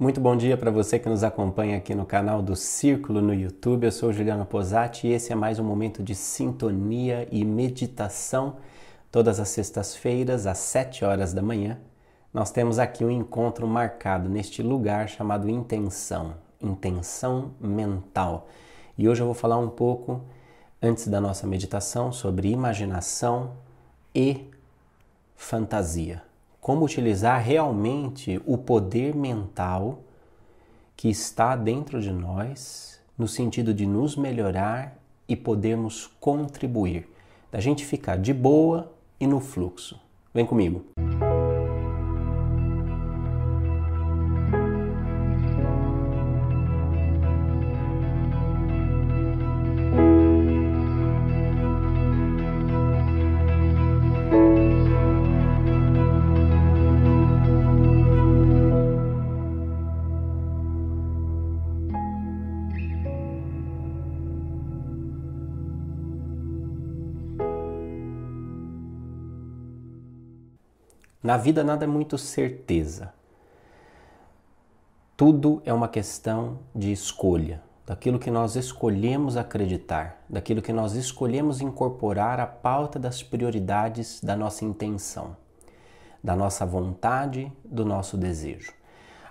Muito bom dia para você que nos acompanha aqui no canal do Círculo no YouTube. Eu sou Juliano Posati e esse é mais um momento de sintonia e meditação. Todas as sextas-feiras, às 7 horas da manhã, nós temos aqui um encontro marcado neste lugar chamado intenção, intenção mental. E hoje eu vou falar um pouco, antes da nossa meditação, sobre imaginação e fantasia como utilizar realmente o poder mental que está dentro de nós, no sentido de nos melhorar e podermos contribuir, da gente ficar de boa e no fluxo. Vem comigo. Na vida nada é muito certeza. Tudo é uma questão de escolha, daquilo que nós escolhemos acreditar, daquilo que nós escolhemos incorporar à pauta das prioridades da nossa intenção, da nossa vontade, do nosso desejo.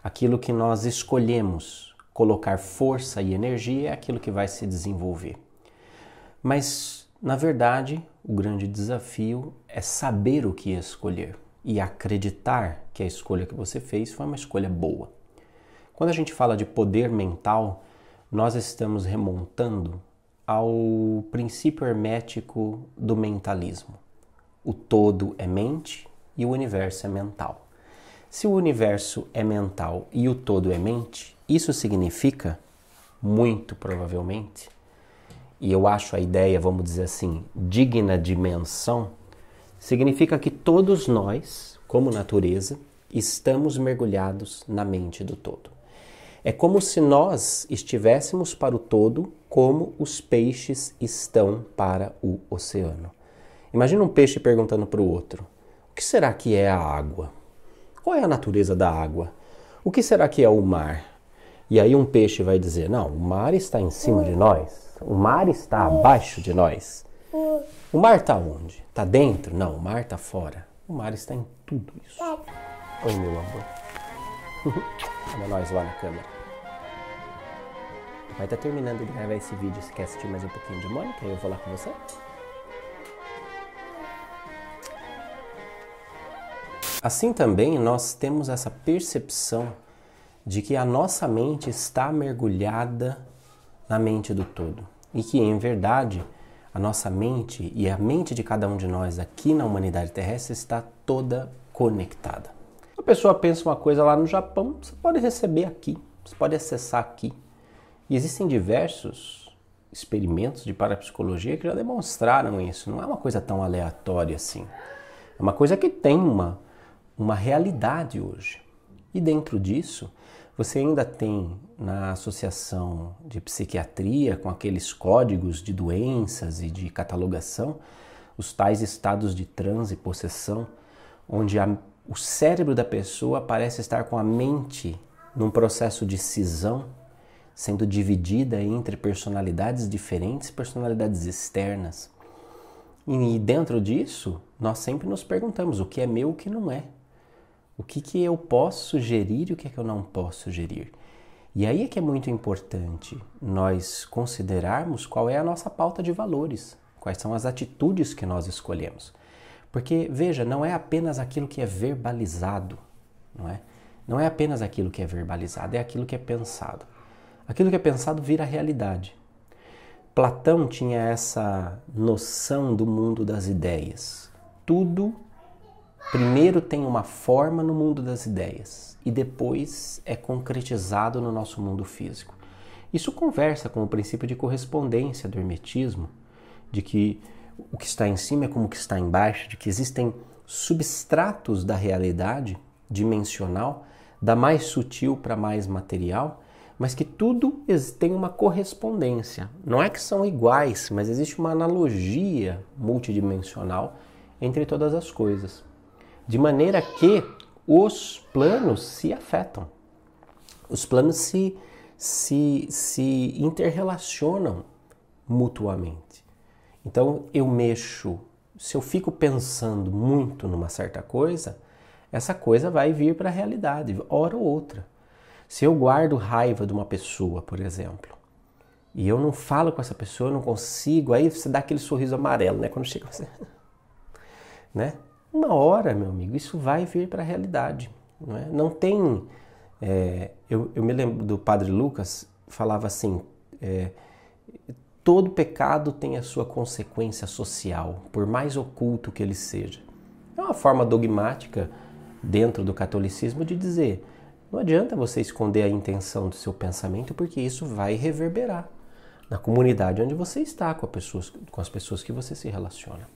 Aquilo que nós escolhemos colocar força e energia é aquilo que vai se desenvolver. Mas, na verdade, o grande desafio é saber o que escolher e acreditar que a escolha que você fez foi uma escolha boa. Quando a gente fala de poder mental, nós estamos remontando ao princípio hermético do mentalismo. O todo é mente e o universo é mental. Se o universo é mental e o todo é mente, isso significa, muito provavelmente, e eu acho a ideia, vamos dizer assim, digna de menção, significa que todos nós, como natureza, estamos mergulhados na mente do todo. É como se nós estivéssemos para o todo como os peixes estão para o oceano. Imagina um peixe perguntando para o outro: O que será que é a água? Qual é a natureza da água? O que será que é o mar? E aí um peixe vai dizer: Não, o mar está em cima de nós, o mar está abaixo de nós. O mar está onde? Está dentro? Não, o mar está fora. O mar está em tudo isso. Oi, meu amor. Olha nós lá na câmera. Vai estar tá terminando de gravar esse vídeo. Você quer assistir mais um pouquinho de Mônica? Eu vou lá com você. Assim também nós temos essa percepção de que a nossa mente está mergulhada na mente do todo e que, em verdade, a nossa mente e a mente de cada um de nós aqui na humanidade terrestre está toda conectada. A pessoa pensa uma coisa lá no Japão, você pode receber aqui, você pode acessar aqui. E existem diversos experimentos de parapsicologia que já demonstraram isso. Não é uma coisa tão aleatória assim. É uma coisa que tem uma, uma realidade hoje. E dentro disso, você ainda tem na associação de psiquiatria, com aqueles códigos de doenças e de catalogação, os tais estados de transe e possessão, onde a, o cérebro da pessoa parece estar com a mente num processo de cisão, sendo dividida entre personalidades diferentes, personalidades externas. E dentro disso, nós sempre nos perguntamos o que é meu e o que não é. O que, que eu posso sugerir e o que, é que eu não posso sugerir. E aí é que é muito importante nós considerarmos qual é a nossa pauta de valores, quais são as atitudes que nós escolhemos. Porque, veja, não é apenas aquilo que é verbalizado, não é? Não é apenas aquilo que é verbalizado, é aquilo que é pensado. Aquilo que é pensado vira realidade. Platão tinha essa noção do mundo das ideias. Tudo primeiro tem uma forma no mundo das ideias e depois é concretizado no nosso mundo físico. Isso conversa com o princípio de correspondência do hermetismo, de que o que está em cima é como o que está embaixo, de que existem substratos da realidade dimensional, da mais sutil para mais material, mas que tudo tem uma correspondência. Não é que são iguais, mas existe uma analogia multidimensional entre todas as coisas de maneira que os planos se afetam. Os planos se, se, se interrelacionam mutuamente. Então eu mexo, se eu fico pensando muito numa certa coisa, essa coisa vai vir para a realidade, hora ou outra. Se eu guardo raiva de uma pessoa, por exemplo, e eu não falo com essa pessoa, eu não consigo, aí você dá aquele sorriso amarelo, né? Quando chega você. né? Uma hora, meu amigo, isso vai vir para a realidade. Não, é? não tem. É, eu, eu, me lembro do padre Lucas, falava assim: é, todo pecado tem a sua consequência social, por mais oculto que ele seja. É uma forma dogmática dentro do catolicismo de dizer: não adianta você esconder a intenção do seu pensamento, porque isso vai reverberar na comunidade onde você está, com, pessoas, com as pessoas que você se relaciona.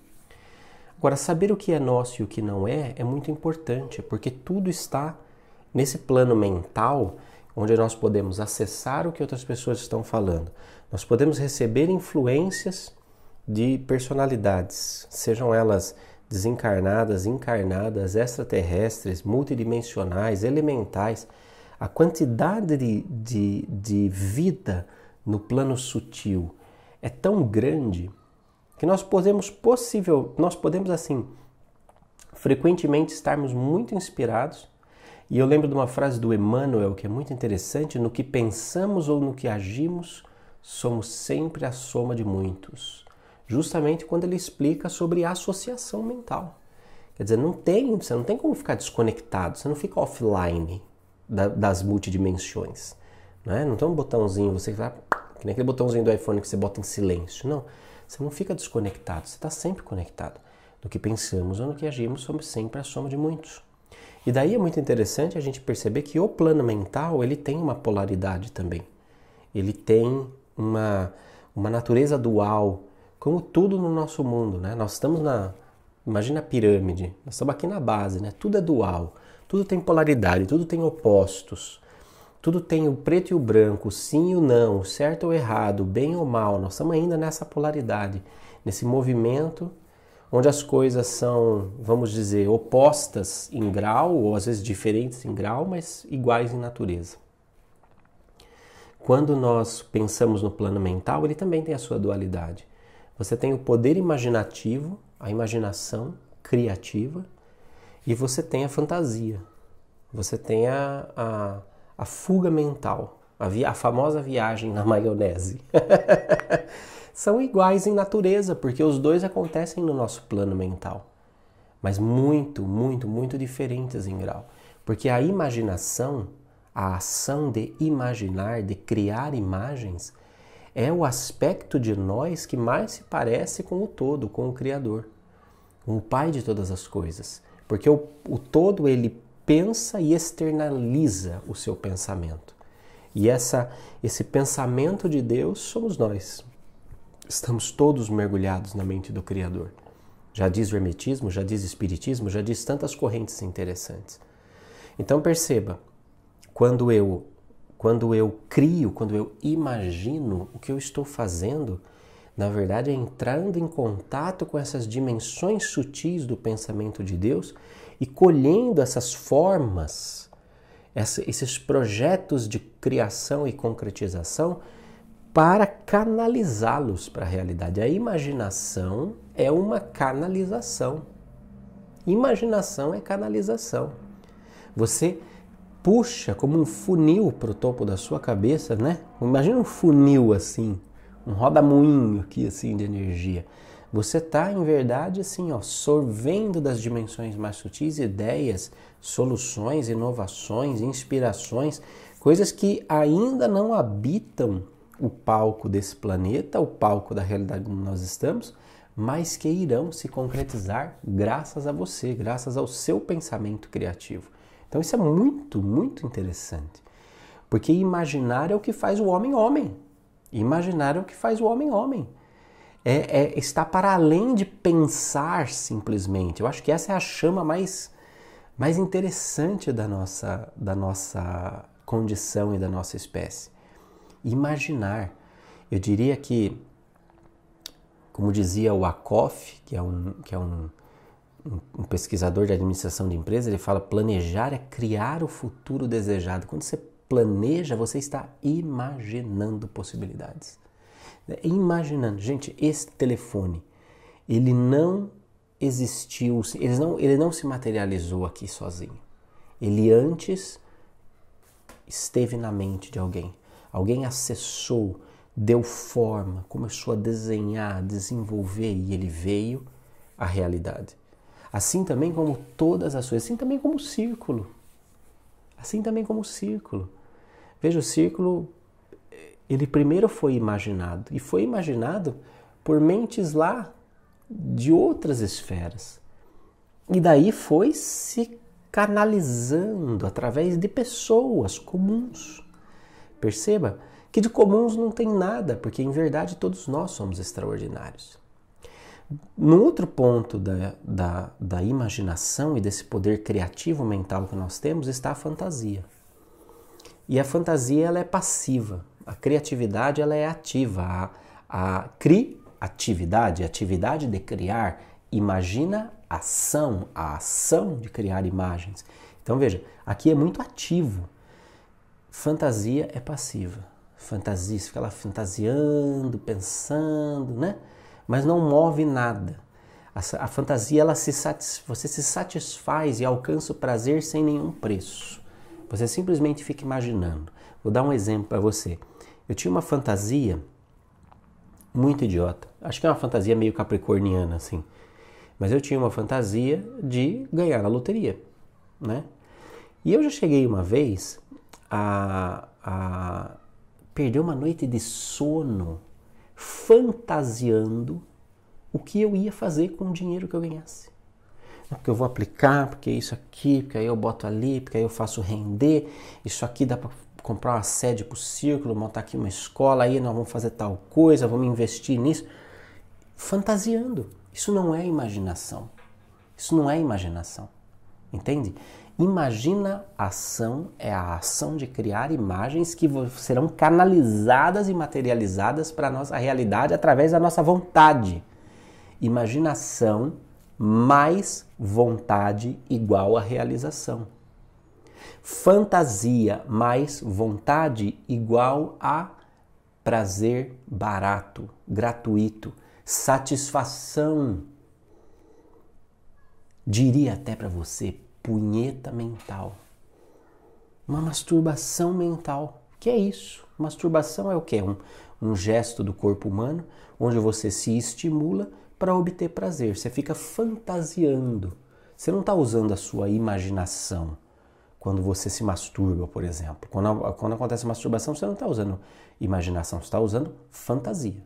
Agora, saber o que é nosso e o que não é é muito importante, porque tudo está nesse plano mental onde nós podemos acessar o que outras pessoas estão falando. Nós podemos receber influências de personalidades, sejam elas desencarnadas, encarnadas, extraterrestres, multidimensionais, elementais. A quantidade de, de, de vida no plano sutil é tão grande que nós podemos possível, nós podemos assim frequentemente estarmos muito inspirados. E eu lembro de uma frase do Emmanuel que é muito interessante: no que pensamos ou no que agimos, somos sempre a soma de muitos. Justamente quando ele explica sobre associação mental. Quer dizer, não tem, você não tem como ficar desconectado, você não fica offline da, das multidimensões. Né? Não tem um botãozinho, você que nem aquele botãozinho do iPhone que você bota em silêncio. Não, você não fica desconectado, você está sempre conectado. No que pensamos ou no que agimos, somos sempre a soma de muitos. E daí é muito interessante a gente perceber que o plano mental ele tem uma polaridade também. Ele tem uma, uma natureza dual, como tudo no nosso mundo. Né? Nós estamos na. Imagina a pirâmide, nós estamos aqui na base, né? tudo é dual, tudo tem polaridade, tudo tem opostos. Tudo tem o preto e o branco, sim e o não, certo ou errado, bem ou mal. Nós estamos ainda nessa polaridade, nesse movimento onde as coisas são, vamos dizer, opostas em grau, ou às vezes diferentes em grau, mas iguais em natureza. Quando nós pensamos no plano mental, ele também tem a sua dualidade. Você tem o poder imaginativo, a imaginação criativa, e você tem a fantasia. Você tem a, a a fuga mental, a, via, a famosa viagem na maionese. São iguais em natureza, porque os dois acontecem no nosso plano mental, mas muito, muito, muito diferentes em grau. Porque a imaginação, a ação de imaginar, de criar imagens, é o aspecto de nós que mais se parece com o todo, com o Criador, com o Pai de todas as coisas. Porque o, o todo ele pensa e externaliza o seu pensamento. E essa, esse pensamento de Deus somos nós. Estamos todos mergulhados na mente do Criador. Já diz o Hermetismo, já diz o Espiritismo, já diz tantas correntes interessantes. Então perceba, quando eu, quando eu crio, quando eu imagino, o que eu estou fazendo, na verdade é entrando em contato com essas dimensões sutis do pensamento de Deus e colhendo essas formas, esses projetos de criação e concretização para canalizá-los para a realidade. A imaginação é uma canalização. Imaginação é canalização. Você puxa como um funil para o topo da sua cabeça, né? Imagina um funil assim, um roda-moinho aqui assim de energia. Você está, em verdade, assim, ó, sorvendo das dimensões mais sutis ideias, soluções, inovações, inspirações, coisas que ainda não habitam o palco desse planeta, o palco da realidade onde nós estamos, mas que irão se concretizar graças a você, graças ao seu pensamento criativo. Então isso é muito, muito interessante. Porque imaginar é o que faz o homem homem. Imaginar é o que faz o homem homem é, é, está para além de pensar simplesmente. Eu acho que essa é a chama mais, mais interessante da nossa, da nossa condição e da nossa espécie. Imaginar. Eu diria que, como dizia o Akoff, que é um, que é um, um pesquisador de administração de empresas, ele fala: planejar é criar o futuro desejado. Quando você planeja, você está imaginando possibilidades. Imaginando, gente, esse telefone, ele não existiu, ele não, ele não se materializou aqui sozinho. Ele antes esteve na mente de alguém. Alguém acessou, deu forma, começou a desenhar, desenvolver e ele veio à realidade. Assim também como todas as coisas, assim também como o círculo. Assim também como o círculo. Veja, o círculo, ele primeiro foi imaginado e foi imaginado por mentes lá de outras esferas. E daí foi se canalizando através de pessoas comuns. Perceba que de comuns não tem nada, porque em verdade todos nós somos extraordinários. No outro ponto da, da, da imaginação e desse poder criativo mental que nós temos está a fantasia. E a fantasia ela é passiva, a criatividade ela é ativa. A, a criatividade, atividade de criar, imagina ação, a ação de criar imagens. Então veja, aqui é muito ativo. Fantasia é passiva. Fantasia, você fica lá fantasiando, pensando, né? Mas não move nada. A, a fantasia, ela se satis, você se satisfaz e alcança o prazer sem nenhum preço. Você simplesmente fica imaginando. Vou dar um exemplo para você. Eu tinha uma fantasia muito idiota. Acho que é uma fantasia meio capricorniana, assim. Mas eu tinha uma fantasia de ganhar na loteria, né? E eu já cheguei uma vez a, a perder uma noite de sono fantasiando o que eu ia fazer com o dinheiro que eu ganhasse. Porque eu vou aplicar, porque isso aqui, porque aí eu boto ali, porque aí eu faço render, isso aqui dá para comprar uma sede para o círculo, montar aqui uma escola, aí nós vamos fazer tal coisa, vamos investir nisso. Fantasiando. Isso não é imaginação. Isso não é imaginação. Entende? Imagina ação é a ação de criar imagens que serão canalizadas e materializadas para a nossa realidade através da nossa vontade. Imaginação mais vontade igual a realização. Fantasia mais vontade igual a prazer barato, gratuito, satisfação. Diria até para você, punheta mental. Uma masturbação mental. Que é isso? Masturbação é o que? Um, um gesto do corpo humano onde você se estimula para obter prazer. Você fica fantasiando. Você não está usando a sua imaginação quando você se masturba, por exemplo. Quando, quando acontece a masturbação, você não está usando imaginação, você está usando fantasia.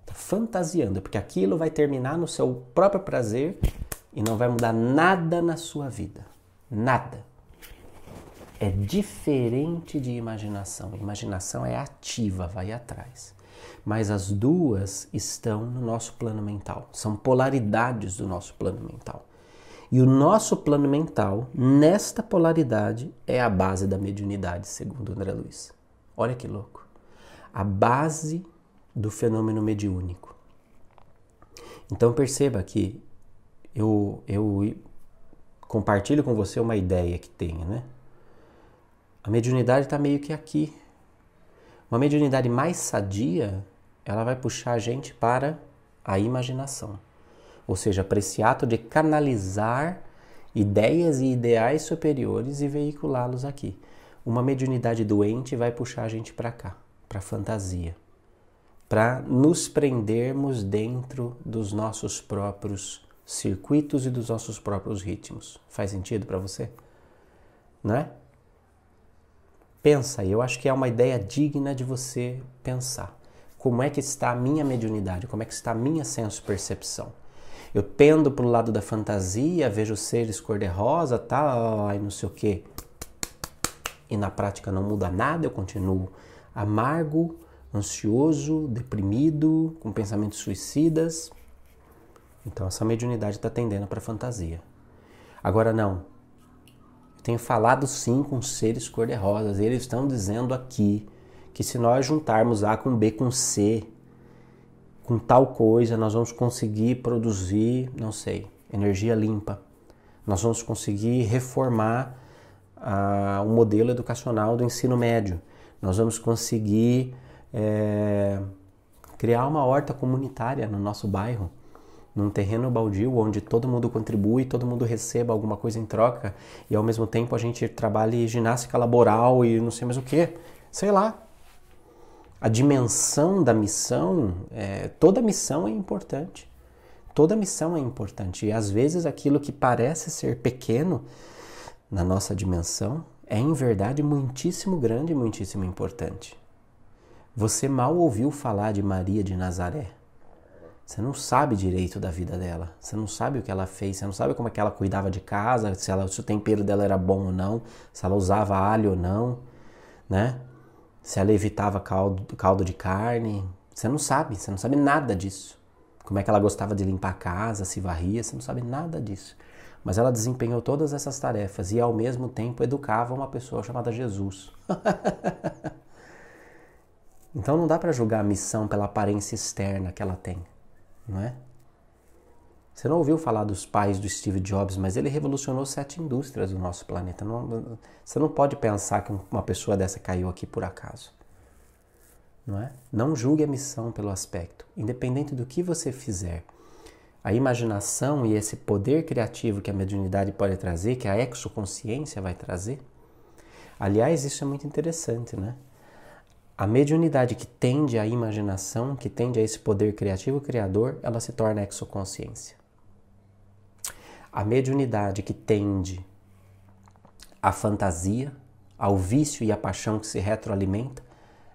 Está fantasiando, porque aquilo vai terminar no seu próprio prazer e não vai mudar nada na sua vida. Nada. É diferente de imaginação. Imaginação é ativa, vai atrás. Mas as duas estão no nosso plano mental. São polaridades do nosso plano mental. E o nosso plano mental, nesta polaridade, é a base da mediunidade, segundo André Luiz. Olha que louco. A base do fenômeno mediúnico. Então perceba que eu, eu compartilho com você uma ideia que tenho, né? A mediunidade está meio que aqui. Uma mediunidade mais sadia, ela vai puxar a gente para a imaginação. Ou seja, para esse ato de canalizar ideias e ideais superiores e veiculá-los aqui. Uma mediunidade doente vai puxar a gente para cá, para a fantasia para nos prendermos dentro dos nossos próprios circuitos e dos nossos próprios ritmos. Faz sentido para você? Não é? Pensa, eu acho que é uma ideia digna de você pensar. Como é que está a minha mediunidade? Como é que está a minha senso-percepção? Eu tendo para o lado da fantasia, vejo seres cor-de-rosa, tal, e não sei o quê. E na prática não muda nada, eu continuo amargo, ansioso, deprimido, com pensamentos suicidas. Então essa mediunidade está tendendo para fantasia. Agora não. Eu tenho falado sim com seres cor-de-rosas. Eles estão dizendo aqui que se nós juntarmos A com B com C, com tal coisa, nós vamos conseguir produzir, não sei, energia limpa. Nós vamos conseguir reformar a, um modelo educacional do ensino médio. Nós vamos conseguir é, criar uma horta comunitária no nosso bairro, num terreno baldio onde todo mundo contribui, todo mundo receba alguma coisa em troca e ao mesmo tempo a gente trabalhe ginástica laboral e não sei mais o que, sei lá. A dimensão da missão, é, toda missão é importante. Toda missão é importante e às vezes aquilo que parece ser pequeno na nossa dimensão é em verdade muitíssimo grande e muitíssimo importante. Você mal ouviu falar de Maria de Nazaré. Você não sabe direito da vida dela. Você não sabe o que ela fez. Você não sabe como é que ela cuidava de casa, se, ela, se o tempero dela era bom ou não, se ela usava alho ou não, né? Se ela evitava caldo, caldo de carne. Você não sabe. Você não sabe nada disso. Como é que ela gostava de limpar a casa, se varria. Você não sabe nada disso. Mas ela desempenhou todas essas tarefas e ao mesmo tempo educava uma pessoa chamada Jesus. então não dá para julgar a missão pela aparência externa que ela tem não é? Você não ouviu falar dos pais do Steve Jobs, mas ele revolucionou sete indústrias do nosso planeta. Não, você não pode pensar que uma pessoa dessa caiu aqui por acaso. Não é? Não julgue a missão pelo aspecto. Independente do que você fizer, a imaginação e esse poder criativo que a mediunidade pode trazer, que a exoconsciência vai trazer. Aliás, isso é muito interessante, né? A mediunidade que tende à imaginação, que tende a esse poder criativo criador, ela se torna exoconsciência. A mediunidade que tende à fantasia, ao vício e à paixão que se retroalimenta,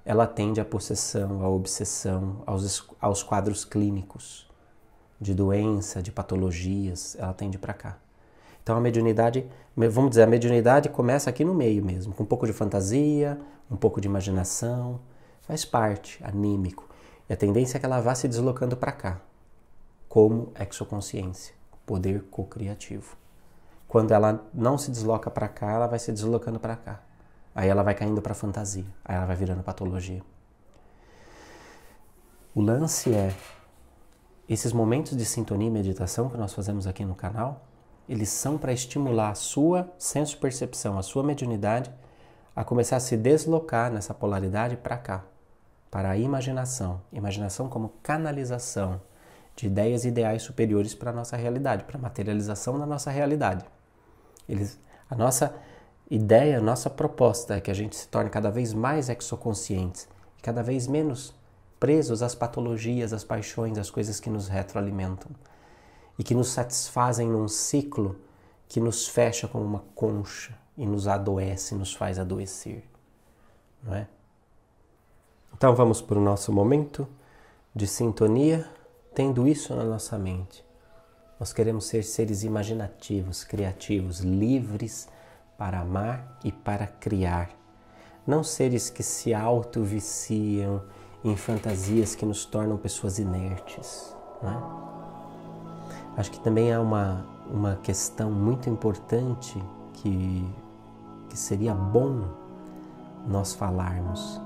ela tende à possessão, à obsessão, aos, aos quadros clínicos de doença, de patologias, ela tende para cá. Então a mediunidade, vamos dizer, a mediunidade começa aqui no meio mesmo, com um pouco de fantasia, um pouco de imaginação, faz parte, anímico. E a tendência é que ela vá se deslocando para cá, como exoconsciência, poder co-criativo. Quando ela não se desloca para cá, ela vai se deslocando para cá. Aí ela vai caindo para fantasia, aí ela vai virando patologia. O lance é esses momentos de sintonia e meditação que nós fazemos aqui no canal, eles são para estimular a sua senso-percepção, a sua mediunidade a começar a se deslocar nessa polaridade para cá, para a imaginação. Imaginação como canalização de ideias e ideais superiores para a nossa realidade, para a materialização da nossa realidade. Eles, a nossa ideia, a nossa proposta é que a gente se torne cada vez mais exoconscientes e cada vez menos presos às patologias, às paixões, às coisas que nos retroalimentam e que nos satisfazem num ciclo que nos fecha como uma concha e nos adoece, nos faz adoecer, não é? Então vamos para o nosso momento de sintonia, tendo isso na nossa mente. Nós queremos ser seres imaginativos, criativos, livres para amar e para criar. Não seres que se auto-viciam em fantasias que nos tornam pessoas inertes. Não é? Acho que também há uma, uma questão muito importante que, que seria bom nós falarmos.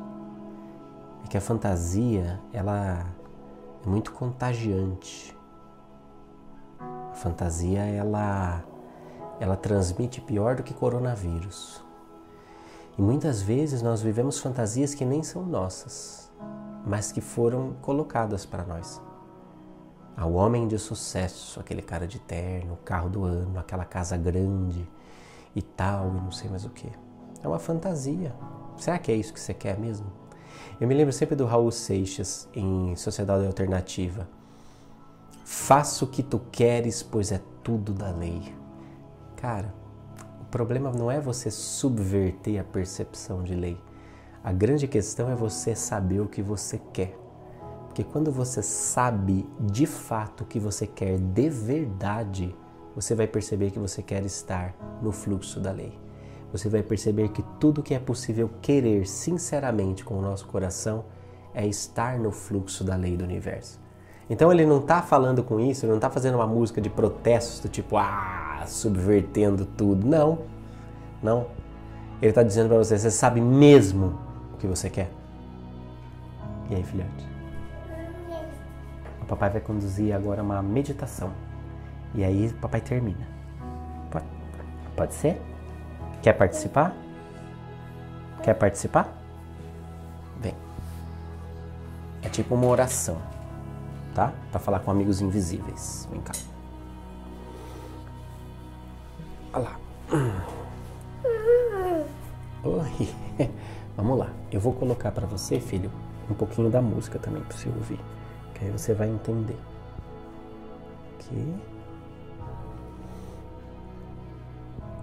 É que a fantasia, ela é muito contagiante. A fantasia, ela, ela transmite pior do que coronavírus. E muitas vezes nós vivemos fantasias que nem são nossas, mas que foram colocadas para nós ao homem de sucesso, aquele cara de terno, o carro do ano, aquela casa grande e tal, e não sei mais o que. É uma fantasia. Será que é isso que você quer mesmo? Eu me lembro sempre do Raul Seixas em Sociedade Alternativa. Faça o que tu queres, pois é tudo da lei. Cara, o problema não é você subverter a percepção de lei. A grande questão é você saber o que você quer. Porque quando você sabe de fato o que você quer de verdade, você vai perceber que você quer estar no fluxo da lei. Você vai perceber que tudo que é possível querer sinceramente com o nosso coração é estar no fluxo da lei do universo. Então ele não está falando com isso, ele não está fazendo uma música de protesto, tipo, ah, subvertendo tudo. Não, não. Ele está dizendo para você, você sabe mesmo o que você quer. E aí, filhote? papai vai conduzir agora uma meditação. E aí papai termina. Pode, pode ser? Quer participar? Quer participar? Vem. É tipo uma oração, tá? Para falar com amigos invisíveis. Vem cá. Olha lá. Oi. Vamos lá. Eu vou colocar para você, filho, um pouquinho da música também para você ouvir, que aí você vai entender. Aqui.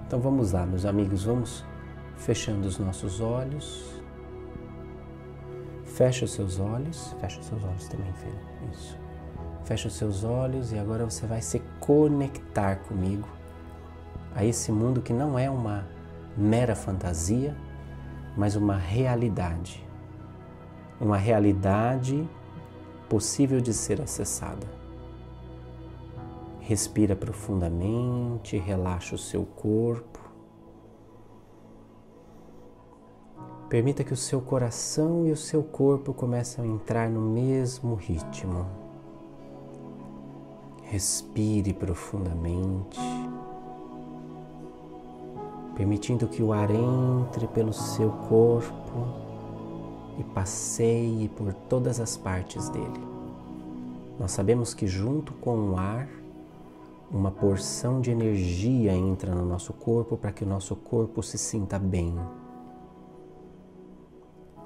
Então vamos lá, meus amigos, vamos fechando os nossos olhos. Fecha os seus olhos, fecha os seus olhos também, filho. Isso. Fecha os seus olhos e agora você vai se conectar comigo a esse mundo que não é uma mera fantasia, mas uma realidade. Uma realidade possível de ser acessada. Respira profundamente, relaxa o seu corpo. Permita que o seu coração e o seu corpo comecem a entrar no mesmo ritmo. Respire profundamente, permitindo que o ar entre pelo seu corpo e passeie por todas as partes dele. Nós sabemos que, junto com o ar, uma porção de energia entra no nosso corpo para que o nosso corpo se sinta bem.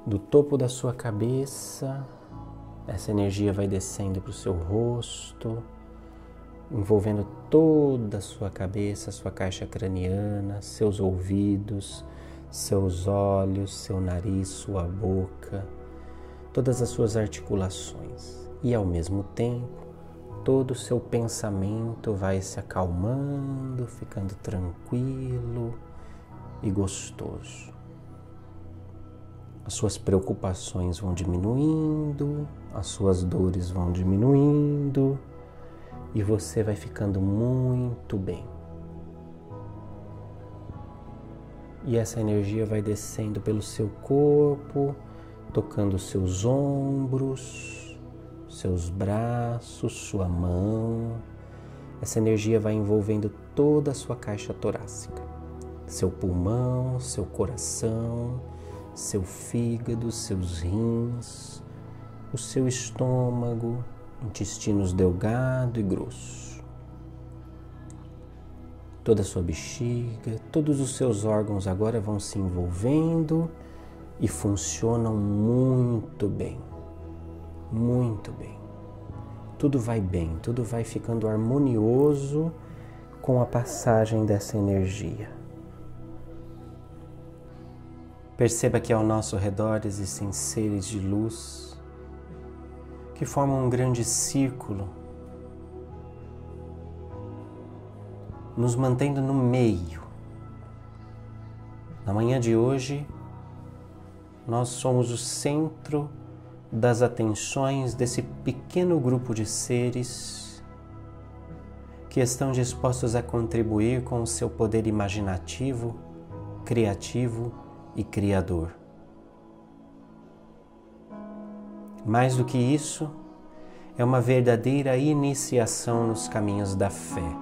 Do topo da sua cabeça, essa energia vai descendo para o seu rosto, envolvendo toda a sua cabeça, sua caixa craniana, seus ouvidos, seus olhos, seu nariz, sua boca, todas as suas articulações. E ao mesmo tempo, todo o seu pensamento vai se acalmando, ficando tranquilo e gostoso. As suas preocupações vão diminuindo, as suas dores vão diminuindo e você vai ficando muito bem. E essa energia vai descendo pelo seu corpo, tocando seus ombros, seus braços, sua mão. Essa energia vai envolvendo toda a sua caixa torácica, seu pulmão, seu coração, seu fígado, seus rins, o seu estômago, intestinos delgado e grosso. Toda a sua bexiga, todos os seus órgãos agora vão se envolvendo e funcionam muito bem muito bem. Tudo vai bem, tudo vai ficando harmonioso com a passagem dessa energia. Perceba que ao nosso redor existem seres de luz que formam um grande círculo, nos mantendo no meio. Na manhã de hoje, nós somos o centro das atenções desse pequeno grupo de seres que estão dispostos a contribuir com o seu poder imaginativo, criativo e criador. Mais do que isso, é uma verdadeira iniciação nos caminhos da fé,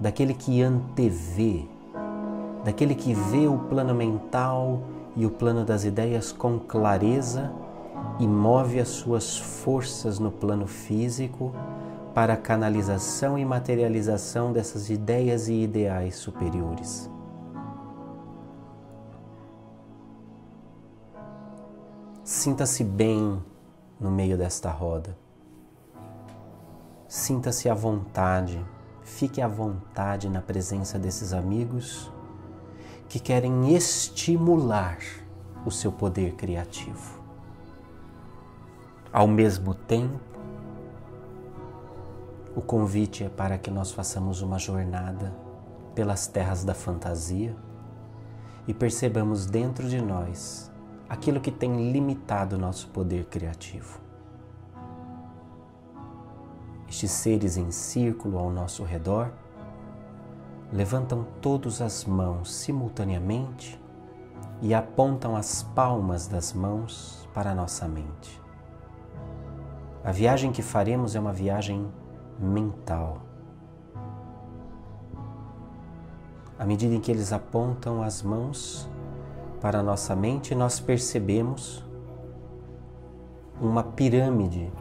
daquele que antevê, daquele que vê o plano mental e o plano das ideias com clareza e move as suas forças no plano físico para a canalização e materialização dessas ideias e ideais superiores. Sinta-se bem no meio desta roda. Sinta-se à vontade, fique à vontade na presença desses amigos que querem estimular o seu poder criativo. Ao mesmo tempo, o convite é para que nós façamos uma jornada pelas terras da fantasia e percebamos dentro de nós aquilo que tem limitado o nosso poder criativo. Estes seres em círculo ao nosso redor levantam todas as mãos simultaneamente e apontam as palmas das mãos para a nossa mente. A viagem que faremos é uma viagem mental. à medida em que eles apontam as mãos para a nossa mente, nós percebemos uma pirâmide,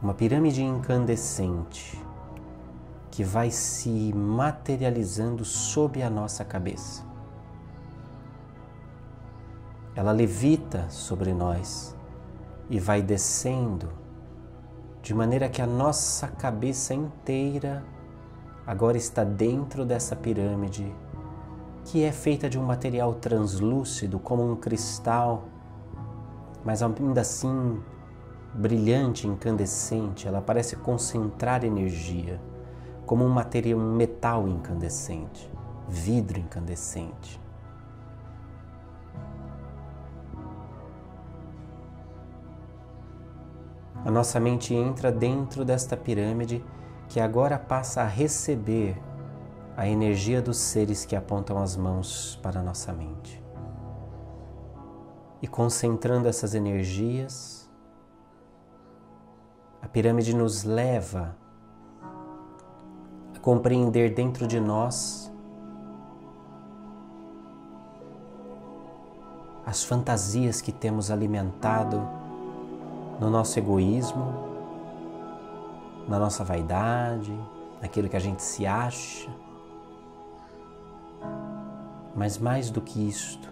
uma pirâmide incandescente que vai se materializando sob a nossa cabeça. Ela levita sobre nós e vai descendo de maneira que a nossa cabeça inteira agora está dentro dessa pirâmide que é feita de um material translúcido como um cristal, mas ainda assim brilhante, incandescente, ela parece concentrar energia como um material, um metal incandescente, vidro incandescente. A nossa mente entra dentro desta pirâmide que agora passa a receber a energia dos seres que apontam as mãos para a nossa mente. E concentrando essas energias, a pirâmide nos leva compreender dentro de nós as fantasias que temos alimentado no nosso egoísmo, na nossa vaidade, naquilo que a gente se acha. Mas mais do que isto,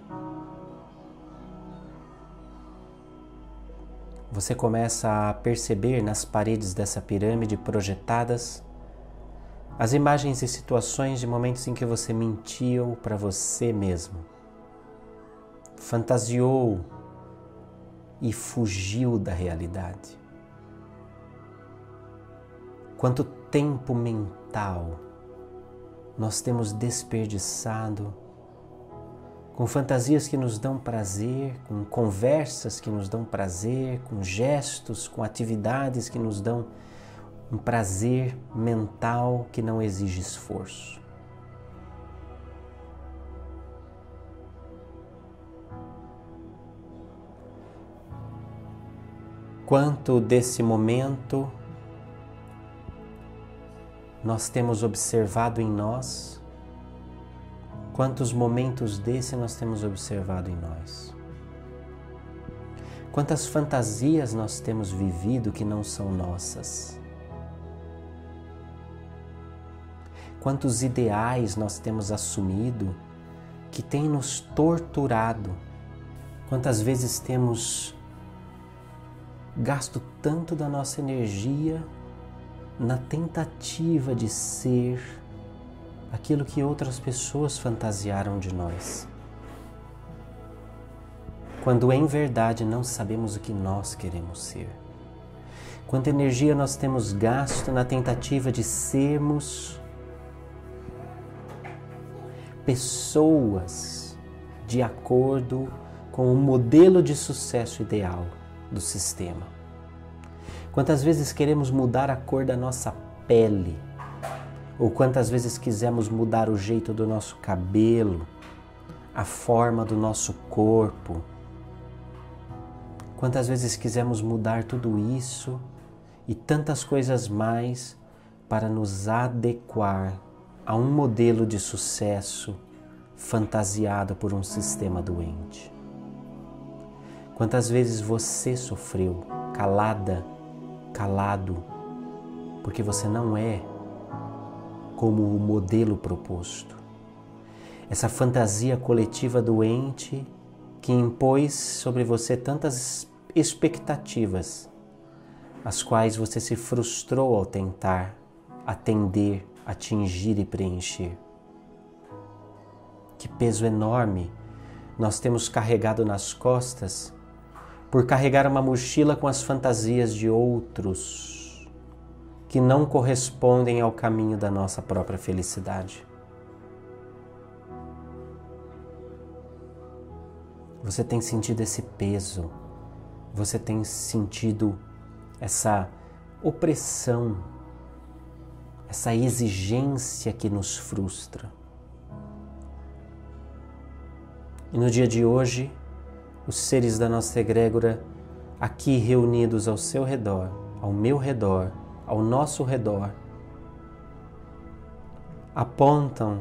você começa a perceber nas paredes dessa pirâmide projetadas as imagens e situações de momentos em que você mentiu para você mesmo, fantasiou e fugiu da realidade. Quanto tempo mental nós temos desperdiçado com fantasias que nos dão prazer, com conversas que nos dão prazer, com gestos, com atividades que nos dão um prazer mental que não exige esforço. Quanto desse momento nós temos observado em nós? Quantos momentos desse nós temos observado em nós? Quantas fantasias nós temos vivido que não são nossas? quantos ideais nós temos assumido que tem nos torturado, quantas vezes temos gasto tanto da nossa energia na tentativa de ser aquilo que outras pessoas fantasiaram de nós. Quando em verdade não sabemos o que nós queremos ser. Quanta energia nós temos gasto na tentativa de sermos pessoas de acordo com o modelo de sucesso ideal do sistema. Quantas vezes queremos mudar a cor da nossa pele? Ou quantas vezes quisemos mudar o jeito do nosso cabelo, a forma do nosso corpo? Quantas vezes quisemos mudar tudo isso e tantas coisas mais para nos adequar a um modelo de sucesso fantasiado por um sistema doente. Quantas vezes você sofreu calada, calado, porque você não é como o modelo proposto. Essa fantasia coletiva doente que impôs sobre você tantas expectativas, as quais você se frustrou ao tentar atender atingir e preencher. Que peso enorme nós temos carregado nas costas por carregar uma mochila com as fantasias de outros que não correspondem ao caminho da nossa própria felicidade. Você tem sentido esse peso, você tem sentido essa opressão essa exigência que nos frustra. E no dia de hoje, os seres da nossa egrégora, aqui reunidos ao seu redor, ao meu redor, ao nosso redor, apontam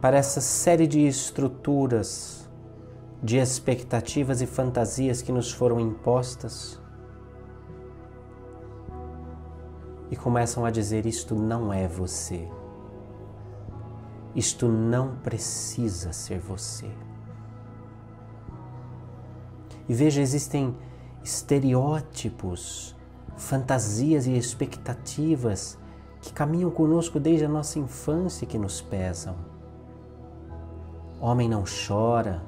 para essa série de estruturas, de expectativas e fantasias que nos foram impostas e começam a dizer: isto não é você. Isto não precisa ser você. E veja, existem estereótipos, fantasias e expectativas que caminham conosco desde a nossa infância que nos pesam. Homem não chora,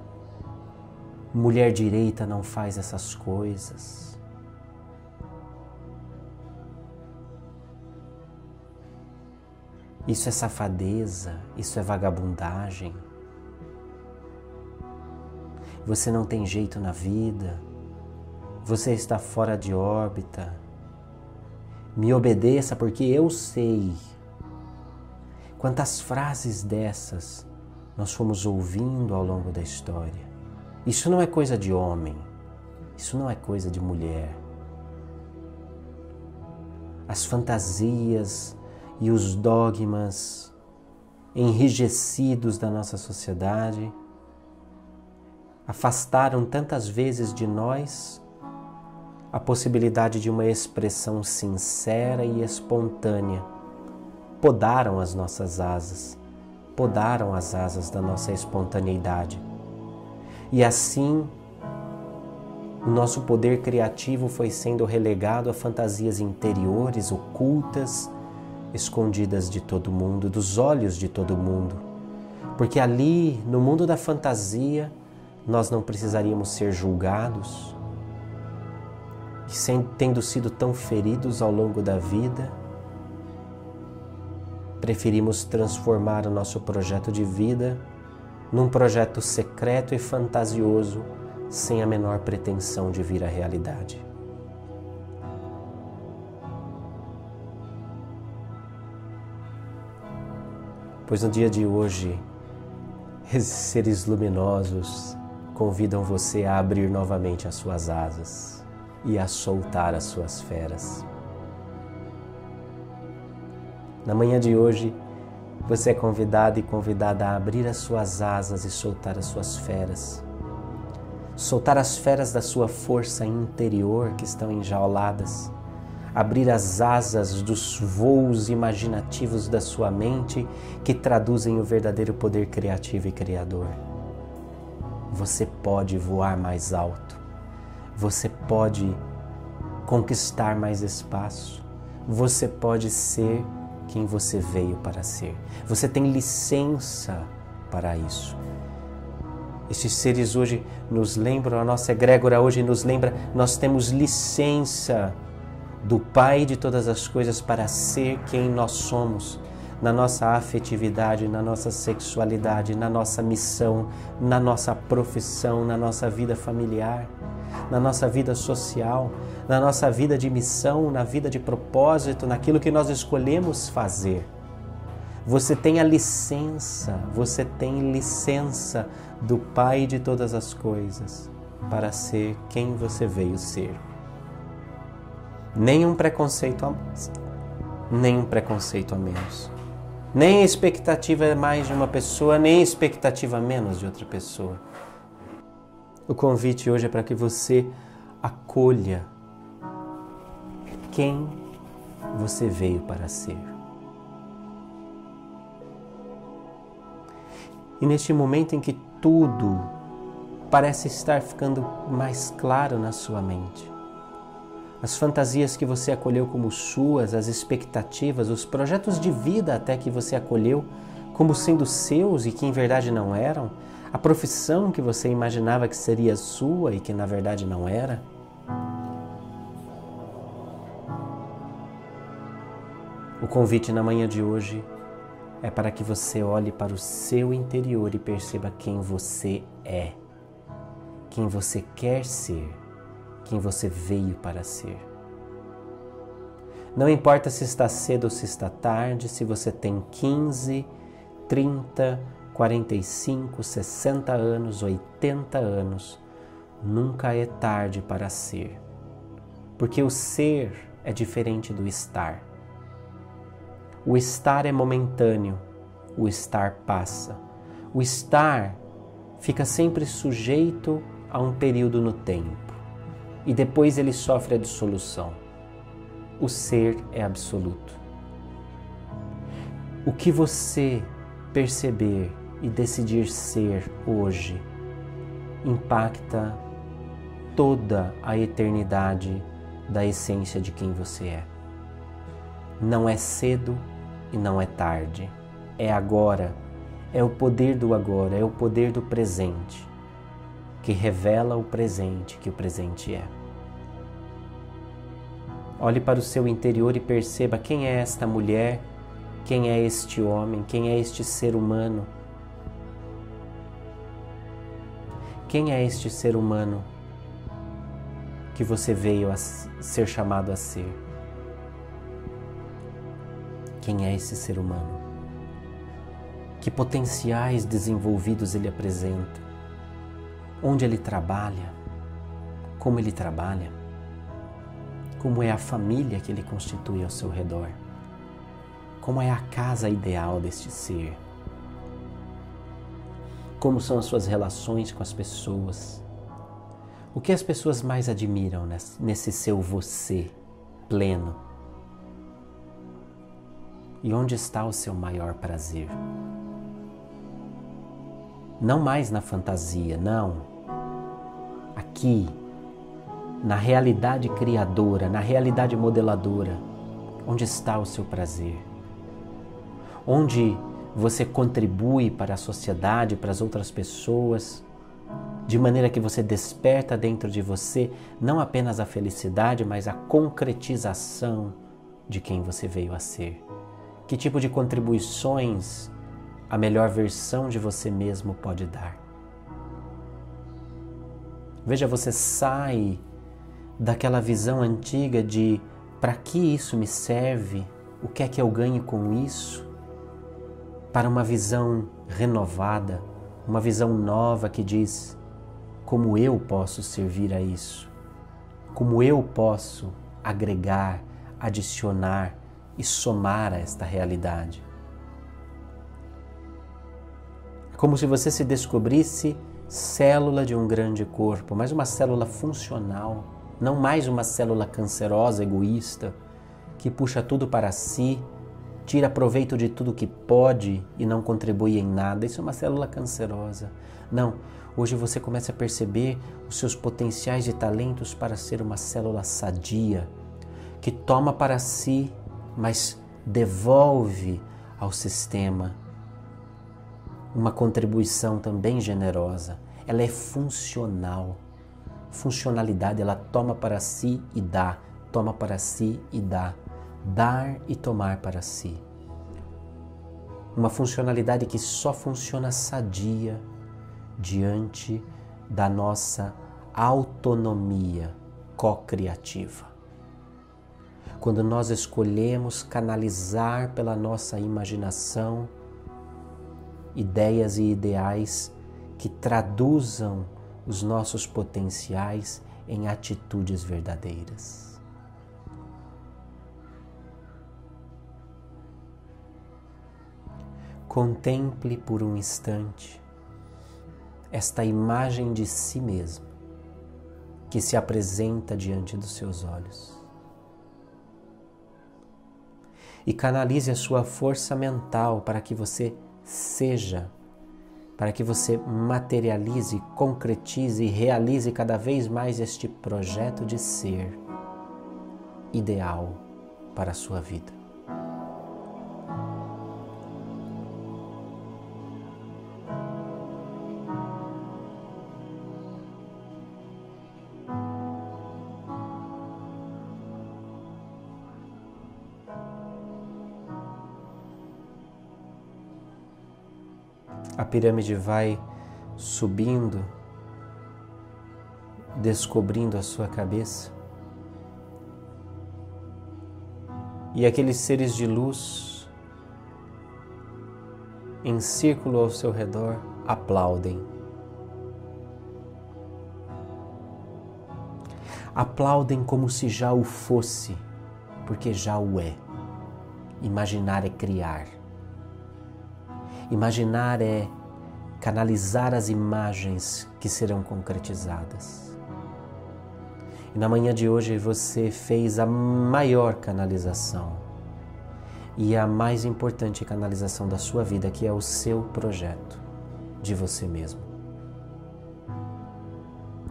mulher direita não faz essas coisas. Isso é safadeza, isso é vagabundagem. Você não tem jeito na vida, você está fora de órbita. Me obedeça porque eu sei. Quantas frases dessas nós fomos ouvindo ao longo da história. Isso não é coisa de homem, isso não é coisa de mulher. As fantasias e os dogmas enrijecidos da nossa sociedade afastaram tantas vezes de nós a possibilidade de uma expressão sincera e espontânea. Podaram as nossas asas, podaram as asas da nossa espontaneidade. E assim, o nosso poder criativo foi sendo relegado a fantasias interiores, ocultas, escondidas de todo mundo, dos olhos de todo mundo. Porque ali, no mundo da fantasia, nós não precisaríamos ser julgados, e sem, tendo sido tão feridos ao longo da vida, preferimos transformar o nosso projeto de vida num projeto secreto e fantasioso, sem a menor pretensão de vir à realidade. Pois no dia de hoje, esses seres luminosos convidam você a abrir novamente as suas asas e a soltar as suas feras. Na manhã de hoje, você é convidado e convidada a abrir as suas asas e soltar as suas feras. Soltar as feras da sua força interior que estão enjauladas. Abrir as asas dos voos imaginativos da sua mente que traduzem o verdadeiro poder criativo e criador. Você pode voar mais alto você pode conquistar mais espaço, você pode ser quem você veio para ser. Você tem licença para isso. Estes seres hoje nos lembram, a nossa egrégora hoje nos lembra, nós temos licença do Pai de todas as coisas para ser quem nós somos na nossa afetividade, na nossa sexualidade, na nossa missão, na nossa profissão, na nossa vida familiar, na nossa vida social, na nossa vida de missão, na vida de propósito, naquilo que nós escolhemos fazer. Você tem a licença, você tem licença do Pai de todas as coisas para ser quem você veio ser. Nenhum preconceito a mais, nenhum preconceito a menos. Nem expectativa é mais de uma pessoa, nem expectativa menos de outra pessoa. O convite hoje é para que você acolha quem você veio para ser. E neste momento em que tudo parece estar ficando mais claro na sua mente, as fantasias que você acolheu como suas, as expectativas, os projetos de vida até que você acolheu como sendo seus e que em verdade não eram, a profissão que você imaginava que seria sua e que na verdade não era. O convite na manhã de hoje é para que você olhe para o seu interior e perceba quem você é, quem você quer ser quem você veio para ser. Não importa se está cedo ou se está tarde, se você tem 15, 30, 45, 60 anos, 80 anos, nunca é tarde para ser. Porque o ser é diferente do estar. O estar é momentâneo, o estar passa. O estar fica sempre sujeito a um período no tempo e depois ele sofre a dissolução. O ser é absoluto. O que você perceber e decidir ser hoje impacta toda a eternidade da essência de quem você é. Não é cedo e não é tarde. É agora. É o poder do agora, é o poder do presente que revela o presente que o presente é. Olhe para o seu interior e perceba quem é esta mulher, quem é este homem, quem é este ser humano. Quem é este ser humano que você veio a ser chamado a ser? Quem é esse ser humano? Que potenciais desenvolvidos ele apresenta? Onde ele trabalha? Como ele trabalha? Como é a família que ele constitui ao seu redor? Como é a casa ideal deste ser? Como são as suas relações com as pessoas? O que as pessoas mais admiram nesse seu você pleno? E onde está o seu maior prazer? Não mais na fantasia, não. Aqui, na realidade criadora, na realidade modeladora, onde está o seu prazer? Onde você contribui para a sociedade, para as outras pessoas, de maneira que você desperta dentro de você não apenas a felicidade, mas a concretização de quem você veio a ser. Que tipo de contribuições a melhor versão de você mesmo pode dar? Veja, você sai daquela visão antiga de para que isso me serve, o que é que eu ganho com isso, para uma visão renovada, uma visão nova que diz como eu posso servir a isso, como eu posso agregar, adicionar, e somar a esta realidade. É como se você se descobrisse célula de um grande corpo, mas uma célula funcional, não mais uma célula cancerosa, egoísta, que puxa tudo para si, tira proveito de tudo que pode e não contribui em nada. Isso é uma célula cancerosa. Não, hoje você começa a perceber os seus potenciais e talentos para ser uma célula sadia, que toma para si mas devolve ao sistema uma contribuição também generosa. Ela é funcional. Funcionalidade, ela toma para si e dá, toma para si e dá, dar e tomar para si. Uma funcionalidade que só funciona sadia diante da nossa autonomia co-criativa quando nós escolhemos canalizar pela nossa imaginação ideias e ideais que traduzam os nossos potenciais em atitudes verdadeiras. Contemple por um instante esta imagem de si mesmo que se apresenta diante dos seus olhos e canalize a sua força mental para que você seja, para que você materialize, concretize e realize cada vez mais este projeto de ser ideal para a sua vida. Pirâmide vai subindo, descobrindo a sua cabeça. E aqueles seres de luz em círculo ao seu redor aplaudem. Aplaudem como se já o fosse, porque já o é. Imaginar é criar. Imaginar é canalizar as imagens que serão concretizadas. E na manhã de hoje você fez a maior canalização e a mais importante canalização da sua vida, que é o seu projeto de você mesmo.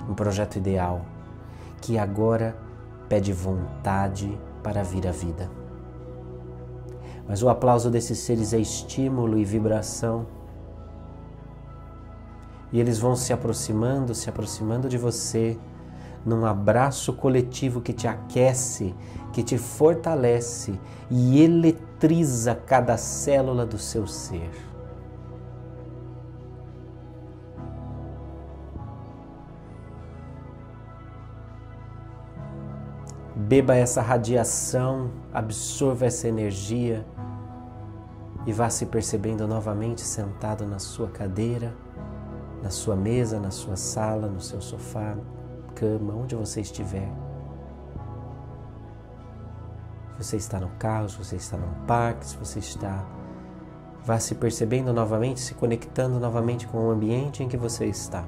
Um projeto ideal que agora pede vontade para vir à vida. Mas o aplauso desses seres é estímulo e vibração. E eles vão se aproximando, se aproximando de você, num abraço coletivo que te aquece, que te fortalece e eletriza cada célula do seu ser. Beba essa radiação, absorva essa energia e vá se percebendo novamente sentado na sua cadeira, na sua mesa, na sua sala, no seu sofá, cama, onde você estiver. Se você está no carro, se você está no parque, se você está. Vá se percebendo novamente, se conectando novamente com o ambiente em que você está.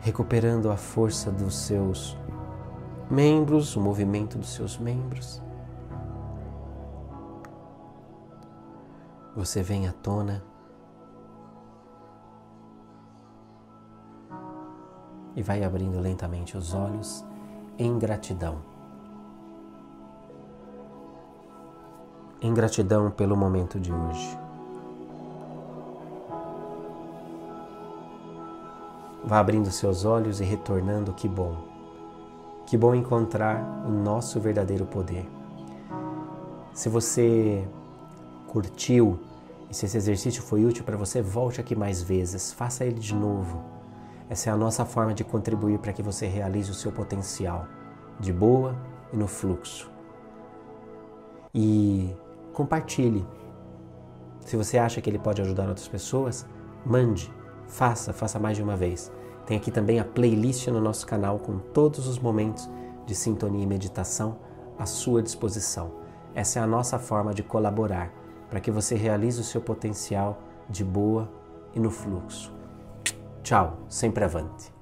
Recuperando a força dos seus membros, o movimento dos seus membros. Você vem à tona e vai abrindo lentamente os olhos em gratidão. Em gratidão pelo momento de hoje. Vá abrindo seus olhos e retornando, que bom. Que bom encontrar o nosso verdadeiro poder. Se você curtiu e se esse exercício foi útil para você, volte aqui mais vezes, faça ele de novo essa é a nossa forma de contribuir para que você realize o seu potencial de boa e no fluxo. E compartilhe. Se você acha que ele pode ajudar outras pessoas, mande, faça, faça mais de uma vez. Tem aqui também a playlist no nosso canal com todos os momentos de sintonia e meditação à sua disposição. Essa é a nossa forma de colaborar para que você realize o seu potencial de boa e no fluxo. Tchau, sempre avante.